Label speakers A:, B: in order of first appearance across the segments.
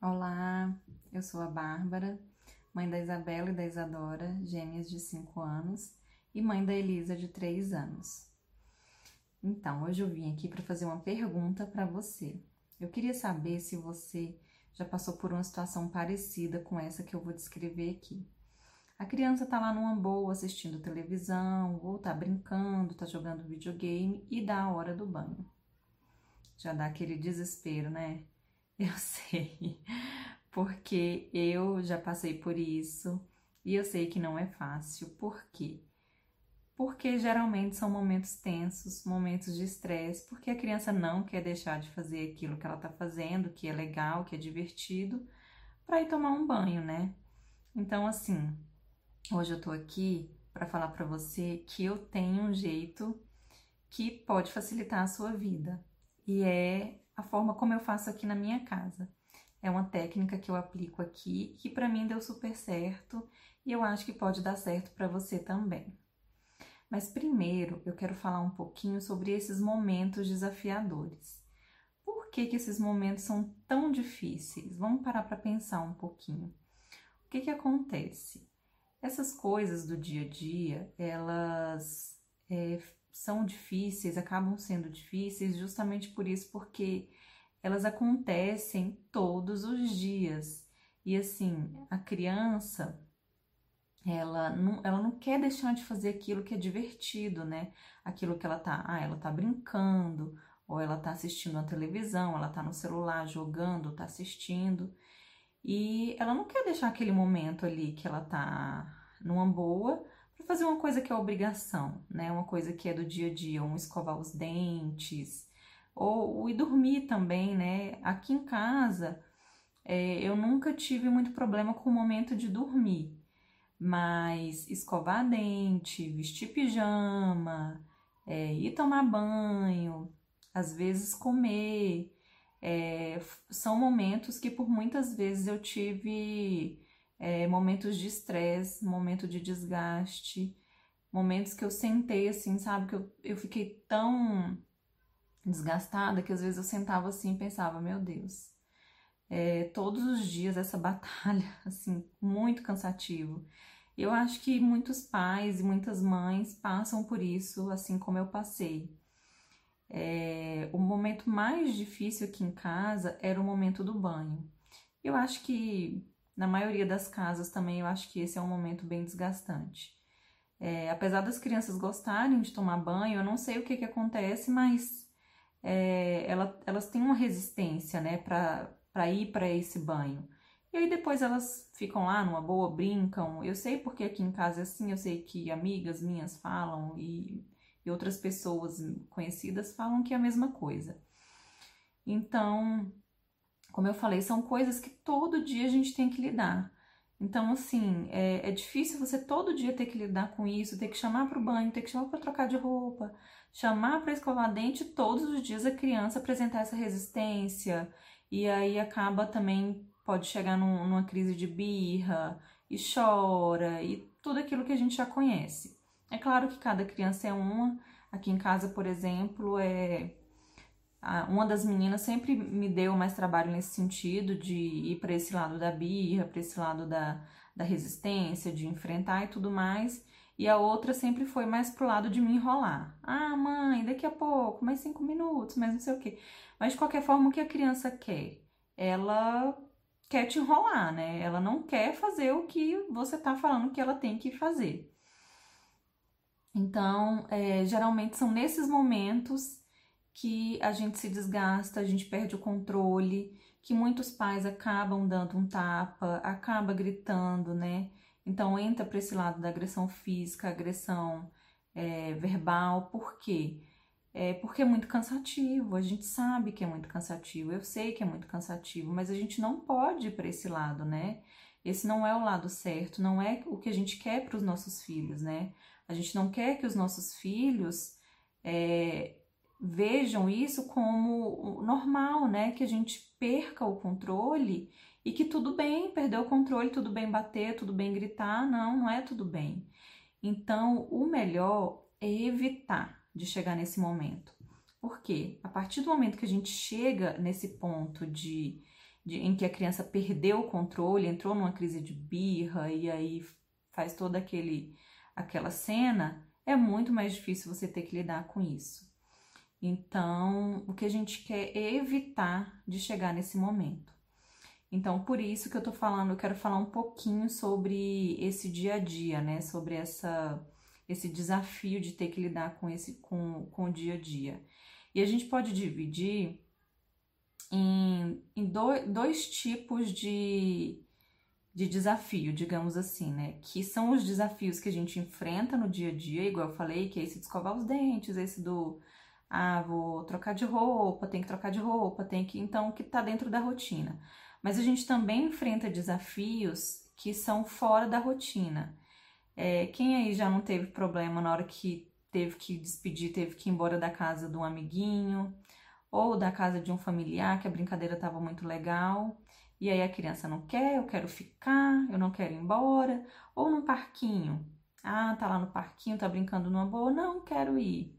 A: Olá, eu sou a Bárbara, mãe da Isabela e da Isadora, gêmeas de 5 anos, e mãe da Elisa, de 3 anos. Então, hoje eu vim aqui para fazer uma pergunta para você. Eu queria saber se você já passou por uma situação parecida com essa que eu vou descrever aqui. A criança tá lá numa boa assistindo televisão, ou tá brincando, tá jogando videogame e dá a hora do banho. Já dá aquele desespero, né? Eu sei, porque eu já passei por isso e eu sei que não é fácil. Por quê? Porque geralmente são momentos tensos, momentos de estresse, porque a criança não quer deixar de fazer aquilo que ela tá fazendo, que é legal, que é divertido, para ir tomar um banho, né? Então, assim, hoje eu tô aqui para falar para você que eu tenho um jeito que pode facilitar a sua vida e é a forma como eu faço aqui na minha casa. É uma técnica que eu aplico aqui que para mim deu super certo e eu acho que pode dar certo para você também. Mas primeiro eu quero falar um pouquinho sobre esses momentos desafiadores. Por que, que esses momentos são tão difíceis? Vamos parar para pensar um pouquinho. O que, que acontece? Essas coisas do dia a dia, elas é, são difíceis, acabam sendo difíceis justamente por isso, porque elas acontecem todos os dias. E assim, a criança, ela não, ela não quer deixar de fazer aquilo que é divertido, né? Aquilo que ela tá, ah, ela tá brincando, ou ela tá assistindo a televisão, ela tá no celular jogando, tá assistindo. E ela não quer deixar aquele momento ali que ela tá numa boa para fazer uma coisa que é obrigação, né? Uma coisa que é do dia a dia, um escovar os dentes, ou, ou ir dormir também, né? Aqui em casa, é, eu nunca tive muito problema com o momento de dormir, mas escovar dente, vestir pijama, é, ir tomar banho, às vezes comer, é, são momentos que por muitas vezes eu tive é, momentos de estresse, momento de desgaste, momentos que eu sentei assim, sabe? Que eu, eu fiquei tão desgastada que às vezes eu sentava assim e pensava, meu Deus, é, todos os dias essa batalha, assim, muito cansativo. Eu acho que muitos pais e muitas mães passam por isso, assim como eu passei. É, o momento mais difícil aqui em casa era o momento do banho. Eu acho que na maioria das casas também eu acho que esse é um momento bem desgastante. É, apesar das crianças gostarem de tomar banho, eu não sei o que, que acontece, mas é, ela, elas têm uma resistência, né, para ir para esse banho. E aí depois elas ficam lá numa boa, brincam. Eu sei porque aqui em casa é assim, eu sei que amigas minhas falam e, e outras pessoas conhecidas falam que é a mesma coisa. Então, como eu falei, são coisas que todo dia a gente tem que lidar. Então, assim, é, é difícil você todo dia ter que lidar com isso, ter que chamar para o banho, ter que chamar para trocar de roupa, chamar para escovar dente, todos os dias a criança apresentar essa resistência, e aí acaba também, pode chegar num, numa crise de birra, e chora, e tudo aquilo que a gente já conhece. É claro que cada criança é uma, aqui em casa, por exemplo, é uma das meninas sempre me deu mais trabalho nesse sentido de ir para esse lado da birra, para esse lado da, da resistência, de enfrentar e tudo mais. E a outra sempre foi mais pro lado de me enrolar. Ah, mãe, daqui a pouco, mais cinco minutos, mais não sei o quê. Mas de qualquer forma, o que a criança quer? Ela quer te enrolar, né? Ela não quer fazer o que você tá falando que ela tem que fazer. Então, é, geralmente são nesses momentos que a gente se desgasta, a gente perde o controle, que muitos pais acabam dando um tapa, acaba gritando, né? Então entra para esse lado da agressão física, agressão é, verbal, por quê? É porque é muito cansativo, a gente sabe que é muito cansativo, eu sei que é muito cansativo, mas a gente não pode ir para esse lado, né? Esse não é o lado certo, não é o que a gente quer para os nossos filhos, né? A gente não quer que os nossos filhos é, vejam isso como normal, né? Que a gente perca o controle e que tudo bem perder o controle, tudo bem bater, tudo bem gritar. Não, não é tudo bem. Então, o melhor é evitar de chegar nesse momento. Porque a partir do momento que a gente chega nesse ponto de, de, em que a criança perdeu o controle, entrou numa crise de birra e aí faz toda aquele, aquela cena, é muito mais difícil você ter que lidar com isso. Então, o que a gente quer é evitar de chegar nesse momento. Então, por isso que eu tô falando, eu quero falar um pouquinho sobre esse dia a dia, né? Sobre essa, esse desafio de ter que lidar com esse com, com o dia a dia. E a gente pode dividir em, em do, dois tipos de, de desafio, digamos assim, né? Que são os desafios que a gente enfrenta no dia a dia, igual eu falei, que é esse de escovar os dentes, esse do ah, vou trocar de roupa, tem que trocar de roupa, tem que. Então, que tá dentro da rotina. Mas a gente também enfrenta desafios que são fora da rotina. É, quem aí já não teve problema na hora que teve que despedir, teve que ir embora da casa de um amiguinho ou da casa de um familiar que a brincadeira estava muito legal e aí a criança não quer, eu quero ficar, eu não quero ir embora, ou num parquinho. Ah, tá lá no parquinho, tá brincando numa boa, não quero ir.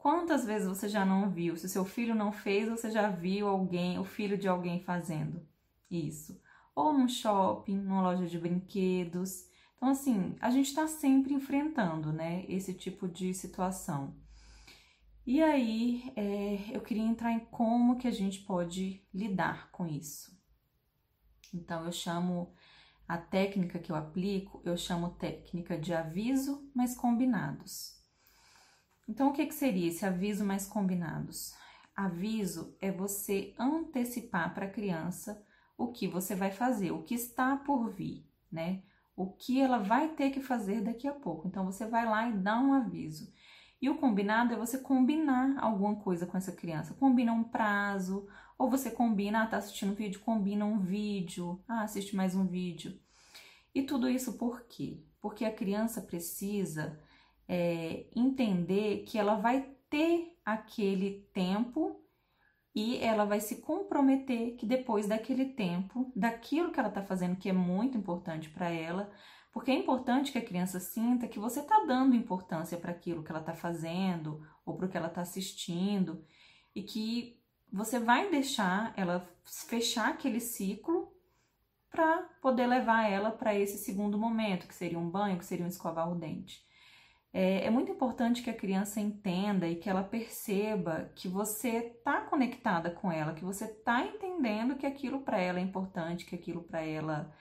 A: Quantas vezes você já não viu? Se seu filho não fez, você já viu alguém, o filho de alguém fazendo isso? Ou num shopping, numa loja de brinquedos. Então, assim, a gente está sempre enfrentando, né, esse tipo de situação. E aí, é, eu queria entrar em como que a gente pode lidar com isso. Então, eu chamo a técnica que eu aplico, eu chamo técnica de aviso, mas combinados. Então, o que, que seria esse aviso mais combinados? Aviso é você antecipar para a criança o que você vai fazer, o que está por vir, né? O que ela vai ter que fazer daqui a pouco. Então, você vai lá e dá um aviso. E o combinado é você combinar alguma coisa com essa criança. Combina um prazo, ou você combina, ah, tá assistindo um vídeo, combina um vídeo, ah, assiste mais um vídeo. E tudo isso por quê? Porque a criança precisa é, entender que ela vai ter aquele tempo e ela vai se comprometer que depois daquele tempo, daquilo que ela está fazendo, que é muito importante para ela, porque é importante que a criança sinta que você está dando importância para aquilo que ela está fazendo ou para o que ela está assistindo e que você vai deixar ela fechar aquele ciclo para poder levar ela para esse segundo momento, que seria um banho, que seria um escovar o dente. É, é, muito importante que a criança entenda e que ela perceba que você está conectada com ela, que você está entendendo que aquilo para ela é importante, que aquilo para ela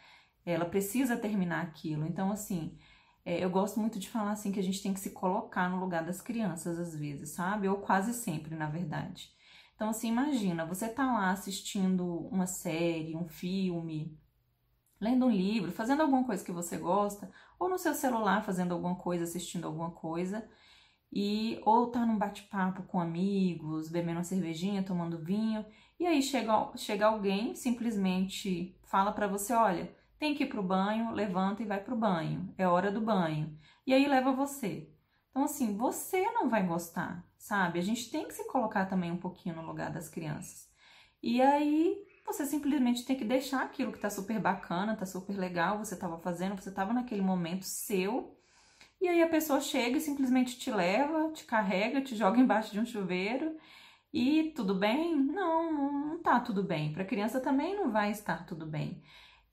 A: ela precisa terminar aquilo. Então, assim, é, eu gosto muito de falar assim que a gente tem que se colocar no lugar das crianças às vezes, sabe? Ou quase sempre, na verdade. Então, assim, imagina, você tá lá assistindo uma série, um filme, lendo um livro, fazendo alguma coisa que você gosta, ou no seu celular fazendo alguma coisa, assistindo alguma coisa, e ou tá num bate-papo com amigos, bebendo uma cervejinha, tomando vinho, e aí chega, chega alguém, simplesmente fala para você, olha, tem que ir pro banho, levanta e vai pro banho, é hora do banho. E aí leva você. Então assim, você não vai gostar, sabe? A gente tem que se colocar também um pouquinho no lugar das crianças. E aí você simplesmente tem que deixar aquilo que tá super bacana, tá super legal, você tava fazendo, você tava naquele momento seu. E aí a pessoa chega e simplesmente te leva, te carrega, te joga embaixo de um chuveiro. E tudo bem? Não, não tá tudo bem. Para criança também não vai estar tudo bem.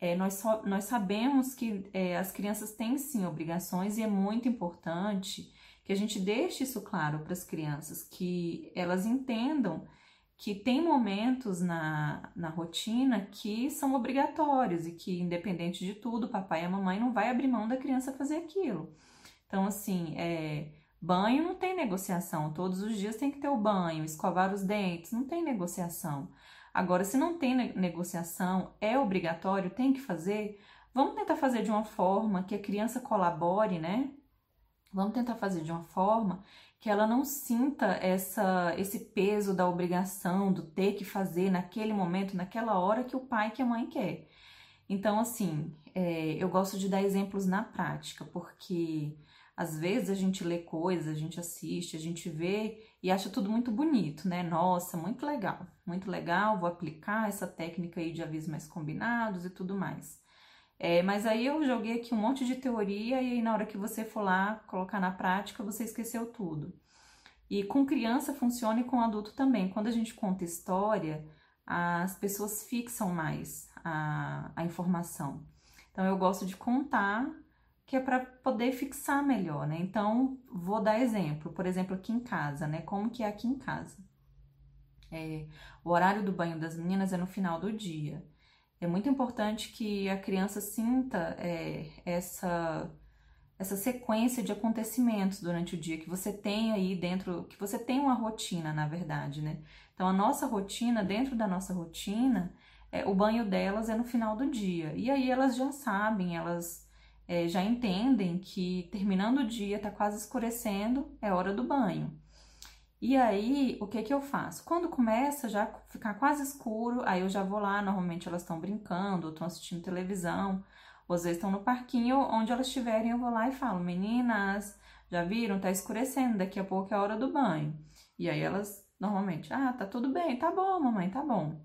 A: É, nós, so, nós sabemos que é, as crianças têm sim obrigações e é muito importante que a gente deixe isso claro para as crianças, que elas entendam que tem momentos na, na rotina que são obrigatórios e que, independente de tudo, o papai e a mamãe não vai abrir mão da criança fazer aquilo. Então, assim, é, banho não tem negociação, todos os dias tem que ter o banho, escovar os dentes, não tem negociação. Agora, se não tem negociação, é obrigatório, tem que fazer, vamos tentar fazer de uma forma que a criança colabore, né? Vamos tentar fazer de uma forma que ela não sinta essa, esse peso da obrigação, do ter que fazer naquele momento, naquela hora que o pai, que a mãe quer. Então, assim, é, eu gosto de dar exemplos na prática, porque às vezes a gente lê coisas, a gente assiste, a gente vê e acha tudo muito bonito, né? Nossa, muito legal, muito legal, vou aplicar essa técnica aí de avisos mais combinados e tudo mais. É, mas aí eu joguei aqui um monte de teoria e na hora que você for lá colocar na prática, você esqueceu tudo. E com criança funciona e com adulto também. Quando a gente conta história, as pessoas fixam mais a, a informação. Então, eu gosto de contar, que é para poder fixar melhor, né? Então, vou dar exemplo, por exemplo, aqui em casa, né? Como que é aqui em casa. É, o horário do banho das meninas é no final do dia. É muito importante que a criança sinta é, essa essa sequência de acontecimentos durante o dia que você tem aí dentro, que você tem uma rotina, na verdade, né? Então a nossa rotina, dentro da nossa rotina, é, o banho delas é no final do dia. E aí elas já sabem, elas é, já entendem que terminando o dia, tá quase escurecendo, é hora do banho. E aí, o que que eu faço? Quando começa já ficar quase escuro, aí eu já vou lá, normalmente elas estão brincando, estão assistindo televisão, ou às vezes estão no parquinho, onde elas estiverem, eu vou lá e falo: "Meninas, já viram? Tá escurecendo, daqui a pouco é a hora do banho". E aí elas normalmente: "Ah, tá tudo bem, tá bom, mamãe, tá bom".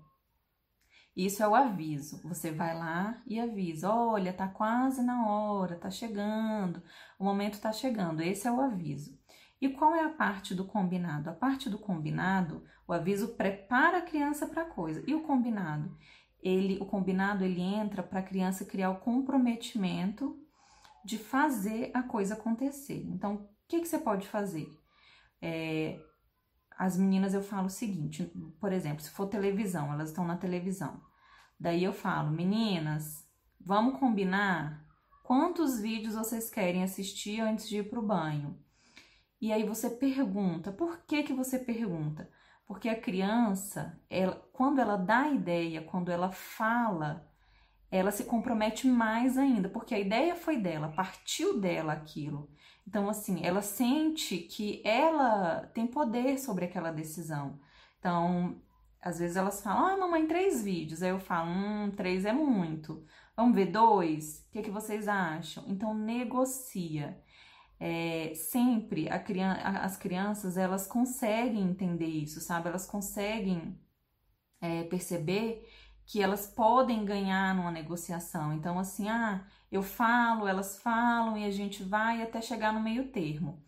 A: Isso é o aviso. Você vai lá e avisa: olha, tá quase na hora, tá chegando, o momento tá chegando. Esse é o aviso. E qual é a parte do combinado? A parte do combinado, o aviso prepara a criança para a coisa. E o combinado? Ele, o combinado ele entra para a criança criar o comprometimento de fazer a coisa acontecer. Então, o que, que você pode fazer? É, as meninas eu falo o seguinte, por exemplo, se for televisão, elas estão na televisão. Daí eu falo, meninas, vamos combinar quantos vídeos vocês querem assistir antes de ir para o banho. E aí você pergunta, por que que você pergunta? Porque a criança, ela, quando ela dá ideia, quando ela fala, ela se compromete mais ainda, porque a ideia foi dela, partiu dela aquilo. Então, assim, ela sente que ela tem poder sobre aquela decisão. Então, às vezes elas falam, ah, mamãe, três vídeos. Aí eu falo, hum, três é muito. Vamos ver dois? O que, é que vocês acham? Então, negocia é, sempre as crianças elas conseguem entender isso, sabe? Elas conseguem é, perceber que elas podem ganhar numa negociação. Então, assim, ah, eu falo, elas falam e a gente vai até chegar no meio termo.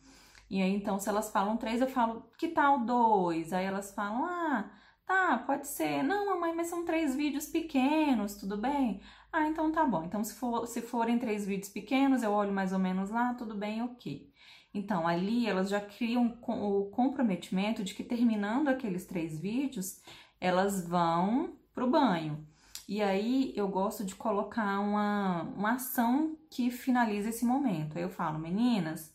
A: E aí, então, se elas falam três, eu falo, que tal dois? Aí elas falam, ah, tá, pode ser. Não, mamãe, mas são três vídeos pequenos, tudo bem? Ah, então tá bom. Então, se, for, se forem três vídeos pequenos, eu olho mais ou menos lá, tudo bem, ok. Então, ali elas já criam o comprometimento de que terminando aqueles três vídeos, elas vão pro banho. E aí eu gosto de colocar uma, uma ação que finaliza esse momento. Aí eu falo, meninas,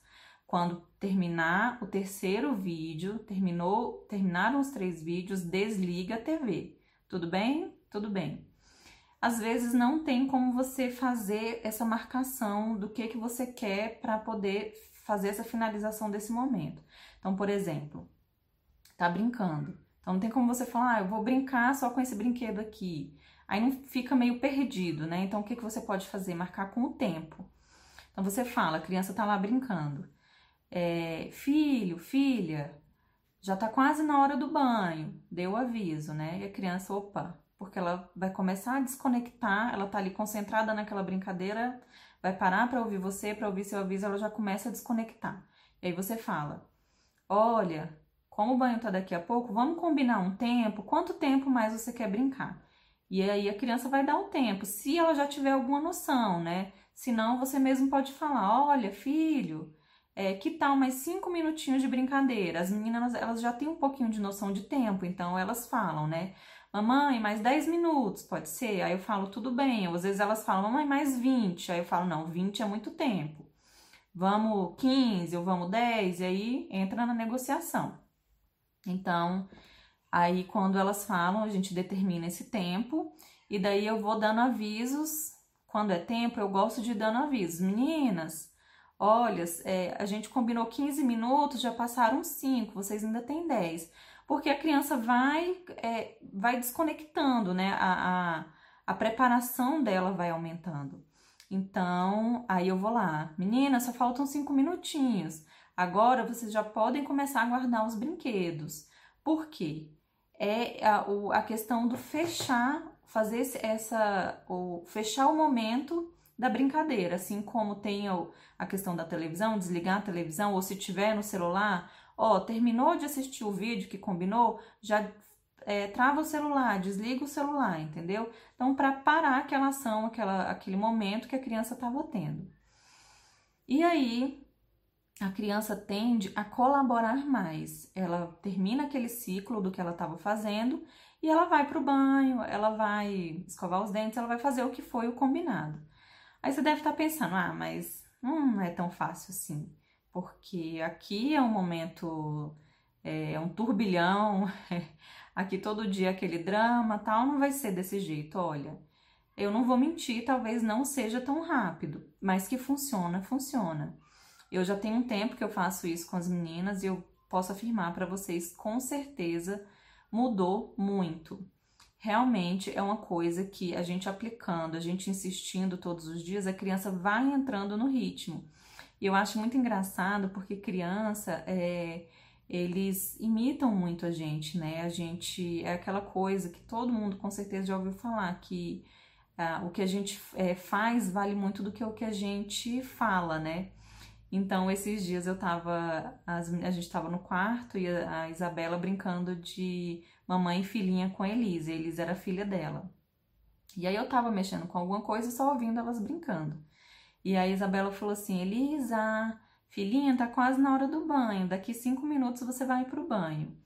A: quando terminar o terceiro vídeo, terminou, terminaram os três vídeos, desliga a TV. Tudo bem? Tudo bem às vezes não tem como você fazer essa marcação do que que você quer para poder fazer essa finalização desse momento. Então, por exemplo, tá brincando. Então não tem como você falar, ah, eu vou brincar só com esse brinquedo aqui. Aí não fica meio perdido, né? Então o que que você pode fazer? Marcar com o tempo. Então você fala, a criança tá lá brincando. É, filho, filha, já tá quase na hora do banho. Deu o aviso, né? E a criança, opa, porque ela vai começar a desconectar, ela tá ali concentrada naquela brincadeira, vai parar para ouvir você, para ouvir seu aviso, ela já começa a desconectar. E aí você fala: "Olha, como o banho tá daqui a pouco, vamos combinar um tempo, quanto tempo mais você quer brincar?" E aí a criança vai dar o tempo, se ela já tiver alguma noção, né? Senão você mesmo pode falar: "Olha, filho, é, que tal mais cinco minutinhos de brincadeira?" As meninas elas já têm um pouquinho de noção de tempo, então elas falam, né? mamãe, mais 10 minutos, pode ser? Aí eu falo, tudo bem. Ou às vezes elas falam, mamãe, mais 20. Aí eu falo, não, 20 é muito tempo. Vamos 15 ou vamos 10, e aí entra na negociação. Então, aí quando elas falam, a gente determina esse tempo, e daí eu vou dando avisos. Quando é tempo, eu gosto de ir dando avisos. Meninas, olha, é, a gente combinou 15 minutos, já passaram 5, vocês ainda têm 10 porque a criança vai, é, vai desconectando, né? A, a, a preparação dela vai aumentando. Então, aí eu vou lá, menina, só faltam cinco minutinhos. Agora vocês já podem começar a guardar os brinquedos. Por quê? É a, a questão do fechar, fazer essa, o, fechar o momento da brincadeira, assim como tem a questão da televisão, desligar a televisão, ou se tiver no celular, ó, terminou de assistir o vídeo que combinou, já é, trava o celular, desliga o celular, entendeu? Então, para parar aquela ação, aquela, aquele momento que a criança estava tendo. E aí, a criança tende a colaborar mais. Ela termina aquele ciclo do que ela estava fazendo e ela vai para o banho, ela vai escovar os dentes, ela vai fazer o que foi o combinado. Aí você deve estar tá pensando, ah, mas não é tão fácil assim, porque aqui é um momento, é, é um turbilhão, aqui todo dia aquele drama, tal, não vai ser desse jeito, olha. Eu não vou mentir, talvez não seja tão rápido, mas que funciona, funciona. Eu já tenho um tempo que eu faço isso com as meninas e eu posso afirmar para vocês com certeza mudou muito. Realmente é uma coisa que a gente aplicando, a gente insistindo todos os dias, a criança vai entrando no ritmo. E eu acho muito engraçado porque criança é, eles imitam muito a gente, né? A gente é aquela coisa que todo mundo com certeza já ouviu falar que ah, o que a gente é, faz vale muito do que o que a gente fala, né? Então, esses dias eu tava. As, a gente tava no quarto e a, a, Isabela brincando de mamãe e filhinha com a Elisa. A Elisa era filha dela. E aí eu tava mexendo com alguma coisa só ouvindo elas brincando. E aí a Isabela falou assim: Elisa, filhinha, tá quase na hora do banho. Daqui cinco minutos você vai pro banho.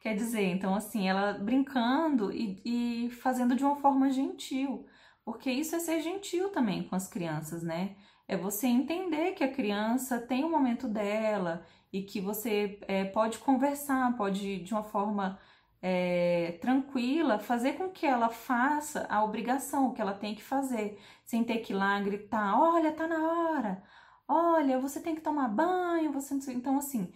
A: Quer dizer, então assim, ela brincando e, e fazendo de uma forma gentil. Porque isso é ser gentil também com as crianças, né? É você entender que a criança tem o um momento dela e que você é, pode conversar, pode de uma forma é, tranquila fazer com que ela faça a obrigação, que ela tem que fazer, sem ter que ir lá gritar: olha, tá na hora, olha, você tem que tomar banho, você Então, assim,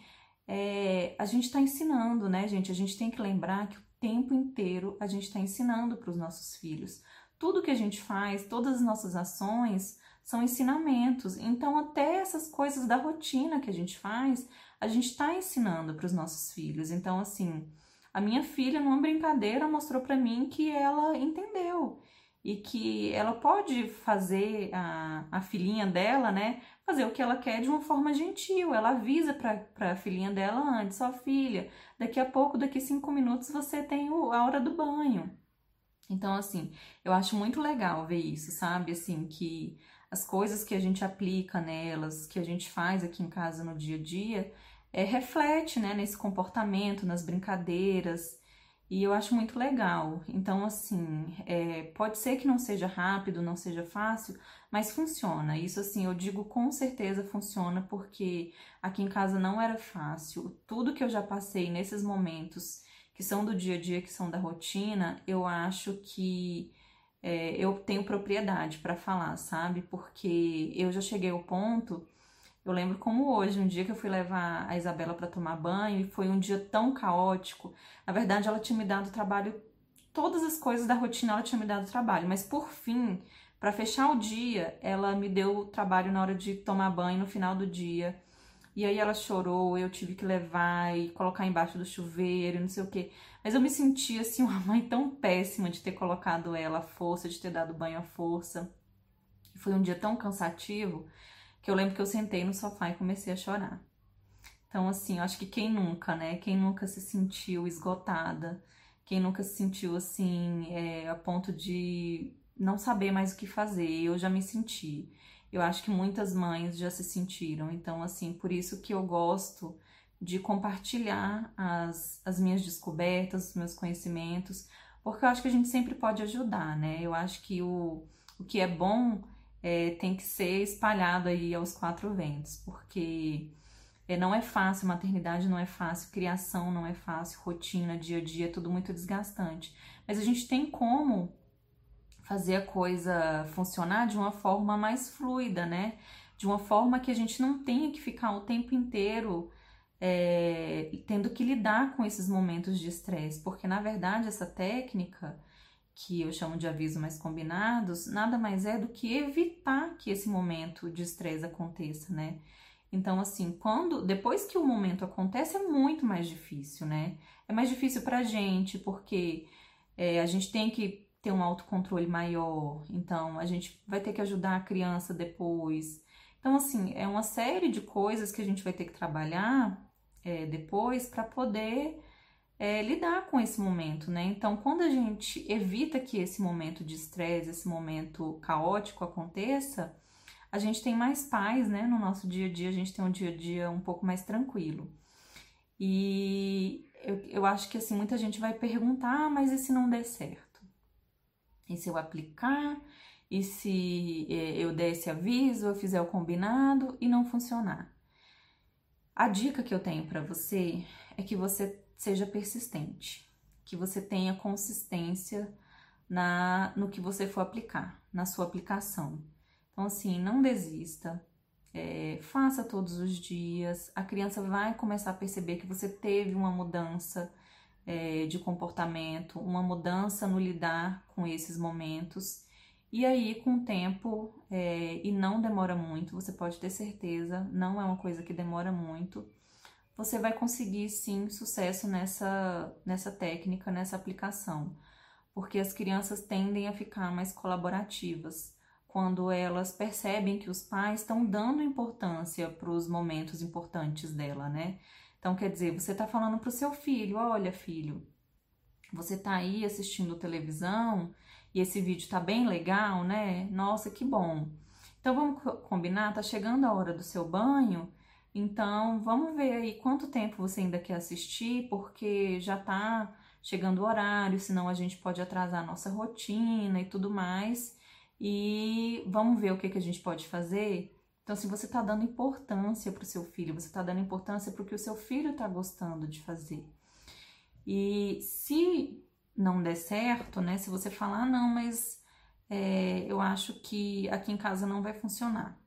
A: é, a gente está ensinando, né, gente? A gente tem que lembrar que o tempo inteiro a gente está ensinando para os nossos filhos. Tudo que a gente faz, todas as nossas ações, são ensinamentos. Então, até essas coisas da rotina que a gente faz, a gente está ensinando para os nossos filhos. Então, assim, a minha filha, numa brincadeira, mostrou para mim que ela entendeu e que ela pode fazer a, a filhinha dela, né? Fazer o que ela quer de uma forma gentil. Ela avisa para a filhinha dela antes: ó, filha, daqui a pouco, daqui cinco minutos, você tem o, a hora do banho. Então, assim, eu acho muito legal ver isso, sabe? Assim, que as coisas que a gente aplica nelas, que a gente faz aqui em casa no dia a dia, é, reflete né, nesse comportamento, nas brincadeiras, e eu acho muito legal. Então, assim, é, pode ser que não seja rápido, não seja fácil, mas funciona. Isso, assim, eu digo com certeza funciona, porque aqui em casa não era fácil. Tudo que eu já passei nesses momentos que são do dia a dia, que são da rotina, eu acho que é, eu tenho propriedade para falar, sabe? Porque eu já cheguei ao ponto, eu lembro como hoje, um dia que eu fui levar a Isabela para tomar banho e foi um dia tão caótico. Na verdade, ela tinha me dado trabalho, todas as coisas da rotina ela tinha me dado trabalho, mas por fim, para fechar o dia, ela me deu trabalho na hora de tomar banho no final do dia. E aí ela chorou, eu tive que levar e colocar embaixo do chuveiro, não sei o que. Mas eu me senti assim uma mãe tão péssima de ter colocado ela à força, de ter dado banho à força. Foi um dia tão cansativo que eu lembro que eu sentei no sofá e comecei a chorar. Então, assim, eu acho que quem nunca, né? Quem nunca se sentiu esgotada, quem nunca se sentiu assim, é, a ponto de não saber mais o que fazer, eu já me senti. Eu acho que muitas mães já se sentiram. Então, assim, por isso que eu gosto de compartilhar as, as minhas descobertas, os meus conhecimentos, porque eu acho que a gente sempre pode ajudar, né? Eu acho que o, o que é bom é, tem que ser espalhado aí aos quatro ventos, porque é, não é fácil, maternidade não é fácil, criação não é fácil, rotina, dia a dia, é tudo muito desgastante. Mas a gente tem como fazer a coisa funcionar de uma forma mais fluida, né? De uma forma que a gente não tenha que ficar o tempo inteiro é, tendo que lidar com esses momentos de estresse, porque na verdade essa técnica que eu chamo de aviso mais combinados, nada mais é do que evitar que esse momento de estresse aconteça, né? Então, assim, quando depois que o momento acontece, é muito mais difícil, né? É mais difícil pra gente, porque é, a gente tem que ter um autocontrole maior, então a gente vai ter que ajudar a criança depois. Então, assim, é uma série de coisas que a gente vai ter que trabalhar é, depois para poder é, lidar com esse momento, né? Então, quando a gente evita que esse momento de estresse, esse momento caótico aconteça, a gente tem mais paz, né? No nosso dia a dia, a gente tem um dia a dia um pouco mais tranquilo. E eu, eu acho que assim, muita gente vai perguntar, ah, mas e se não der certo? E se eu aplicar? E se é, eu der esse aviso, eu fizer o combinado e não funcionar? A dica que eu tenho para você é que você seja persistente, que você tenha consistência na no que você for aplicar, na sua aplicação. Então, assim, não desista, é, faça todos os dias. A criança vai começar a perceber que você teve uma mudança é, de comportamento, uma mudança no lidar com esses momentos. E aí, com o tempo, é, e não demora muito, você pode ter certeza, não é uma coisa que demora muito, você vai conseguir sim sucesso nessa, nessa técnica, nessa aplicação, porque as crianças tendem a ficar mais colaborativas quando elas percebem que os pais estão dando importância para os momentos importantes dela, né? Então, quer dizer, você está falando para o seu filho: olha, filho, você está aí assistindo televisão e esse vídeo está bem legal, né? Nossa, que bom. Então, vamos combinar? Tá chegando a hora do seu banho então, vamos ver aí quanto tempo você ainda quer assistir, porque já tá chegando o horário, senão a gente pode atrasar a nossa rotina e tudo mais. E vamos ver o que, que a gente pode fazer. Então, se você está dando importância para o seu filho, você está dando importância para o que o seu filho está gostando de fazer. E se não der certo, né? Se você falar, ah, não, mas é, eu acho que aqui em casa não vai funcionar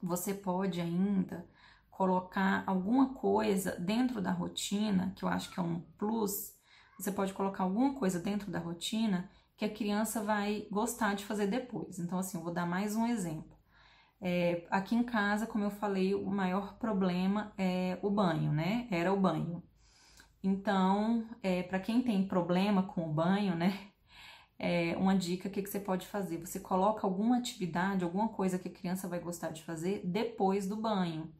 A: você pode ainda colocar alguma coisa dentro da rotina, que eu acho que é um plus. Você pode colocar alguma coisa dentro da rotina que a criança vai gostar de fazer depois. Então, assim, eu vou dar mais um exemplo. É, aqui em casa, como eu falei, o maior problema é o banho, né? Era o banho. Então, é, para quem tem problema com o banho, né? é, uma dica, o que, que você pode fazer? Você coloca alguma atividade, alguma coisa que a criança vai gostar de fazer depois do banho.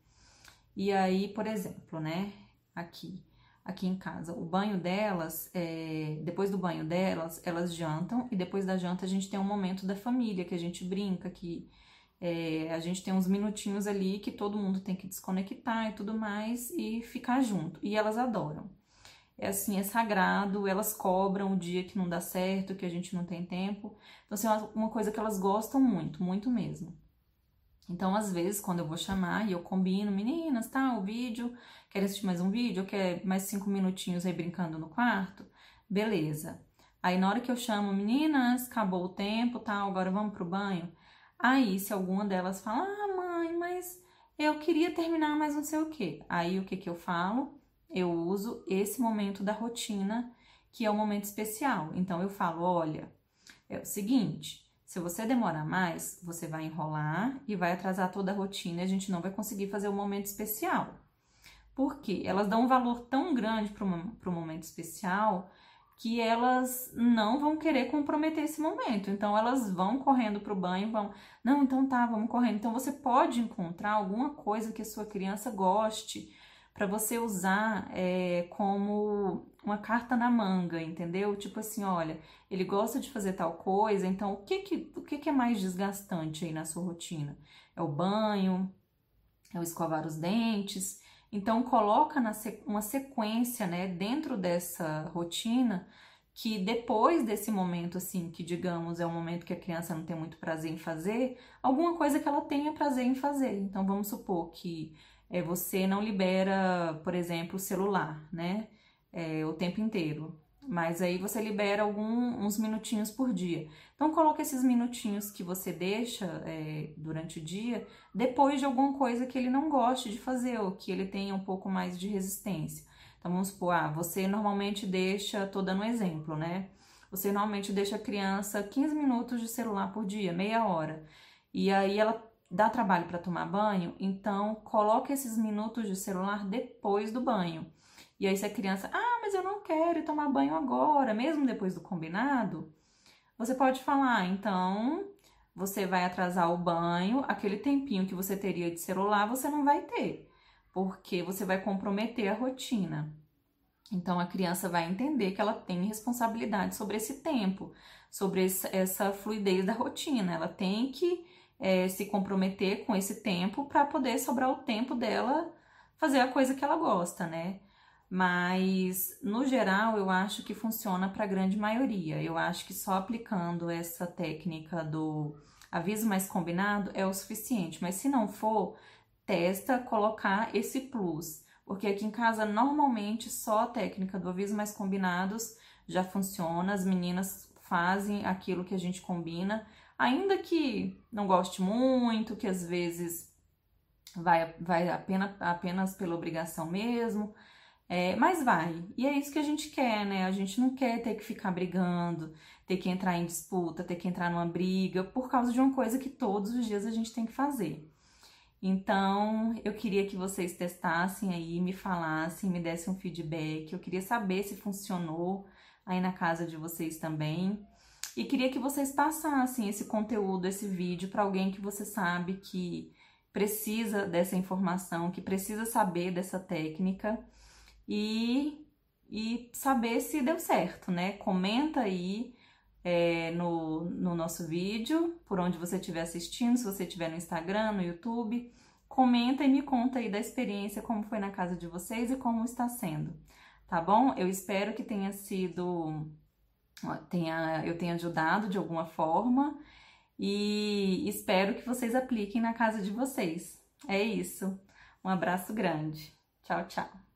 A: E aí, por exemplo, né, aqui, aqui em casa, o banho delas, é, depois do banho delas, elas jantam e depois da janta a gente tem um momento da família que a gente brinca, que é, a gente tem uns minutinhos ali que todo mundo tem que desconectar e tudo mais e ficar junto. E elas adoram é assim, é sagrado, elas cobram o dia que não dá certo, que a gente não tem tempo. Então, assim, é uma coisa que elas gostam muito, muito mesmo. Então, às vezes, quando eu vou chamar e eu combino, meninas, tá, o vídeo, quer assistir mais um vídeo, quer mais cinco minutinhos aí brincando no quarto? Beleza. Aí, na hora que eu chamo, meninas, acabou o tempo, tá, agora vamos pro banho. Aí, se alguma delas fala, ah, mãe, mas eu queria terminar mais não sei o quê. Aí, o que que eu falo? eu uso esse momento da rotina, que é um momento especial. Então eu falo, olha, é o seguinte, se você demorar mais, você vai enrolar e vai atrasar toda a rotina e a gente não vai conseguir fazer o um momento especial. Por quê? Elas dão um valor tão grande para o momento especial que elas não vão querer comprometer esse momento. Então elas vão correndo para o banho, vão, não, então tá, vamos correndo. Então você pode encontrar alguma coisa que a sua criança goste para você usar é, como uma carta na manga, entendeu? Tipo assim, olha, ele gosta de fazer tal coisa, então o que que, o que, que é mais desgastante aí na sua rotina? É o banho, é o escovar os dentes. Então coloca uma sequência, né, dentro dessa rotina que depois desse momento assim, que digamos é um momento que a criança não tem muito prazer em fazer, alguma coisa que ela tenha prazer em fazer. Então vamos supor que é, você não libera, por exemplo, o celular, né? É, o tempo inteiro. Mas aí você libera alguns uns minutinhos por dia. Então coloque esses minutinhos que você deixa é, durante o dia depois de alguma coisa que ele não goste de fazer ou que ele tenha um pouco mais de resistência. Então vamos supor, ah, você normalmente deixa, tô dando um exemplo, né? Você normalmente deixa a criança 15 minutos de celular por dia, meia hora. E aí ela dá trabalho para tomar banho, então coloque esses minutos de celular depois do banho. E aí se a criança, ah, mas eu não quero tomar banho agora, mesmo depois do combinado, você pode falar, então você vai atrasar o banho, aquele tempinho que você teria de celular, você não vai ter, porque você vai comprometer a rotina. Então a criança vai entender que ela tem responsabilidade sobre esse tempo, sobre essa fluidez da rotina. Ela tem que é, se comprometer com esse tempo para poder sobrar o tempo dela fazer a coisa que ela gosta, né? Mas no geral eu acho que funciona para a grande maioria. Eu acho que só aplicando essa técnica do aviso mais combinado é o suficiente. Mas se não for, testa colocar esse plus. Porque aqui em casa normalmente só a técnica do aviso mais combinados já funciona. As meninas fazem aquilo que a gente combina, ainda que não goste muito, que às vezes vai, vai apenas, apenas pela obrigação mesmo. É, mas vai. E é isso que a gente quer, né? A gente não quer ter que ficar brigando, ter que entrar em disputa, ter que entrar numa briga por causa de uma coisa que todos os dias a gente tem que fazer. Então, eu queria que vocês testassem aí, me falassem, me dessem um feedback. Eu queria saber se funcionou aí na casa de vocês também. E queria que vocês passassem esse conteúdo, esse vídeo para alguém que você sabe que precisa dessa informação, que precisa saber dessa técnica e, e saber se deu certo, né? Comenta aí é, no, no nosso vídeo, por onde você estiver assistindo, se você estiver no Instagram, no YouTube. Comenta e me conta aí da experiência, como foi na casa de vocês e como está sendo, tá bom? Eu espero que tenha sido, tenha, eu tenha ajudado de alguma forma e espero que vocês apliquem na casa de vocês. É isso. Um abraço grande. Tchau, tchau.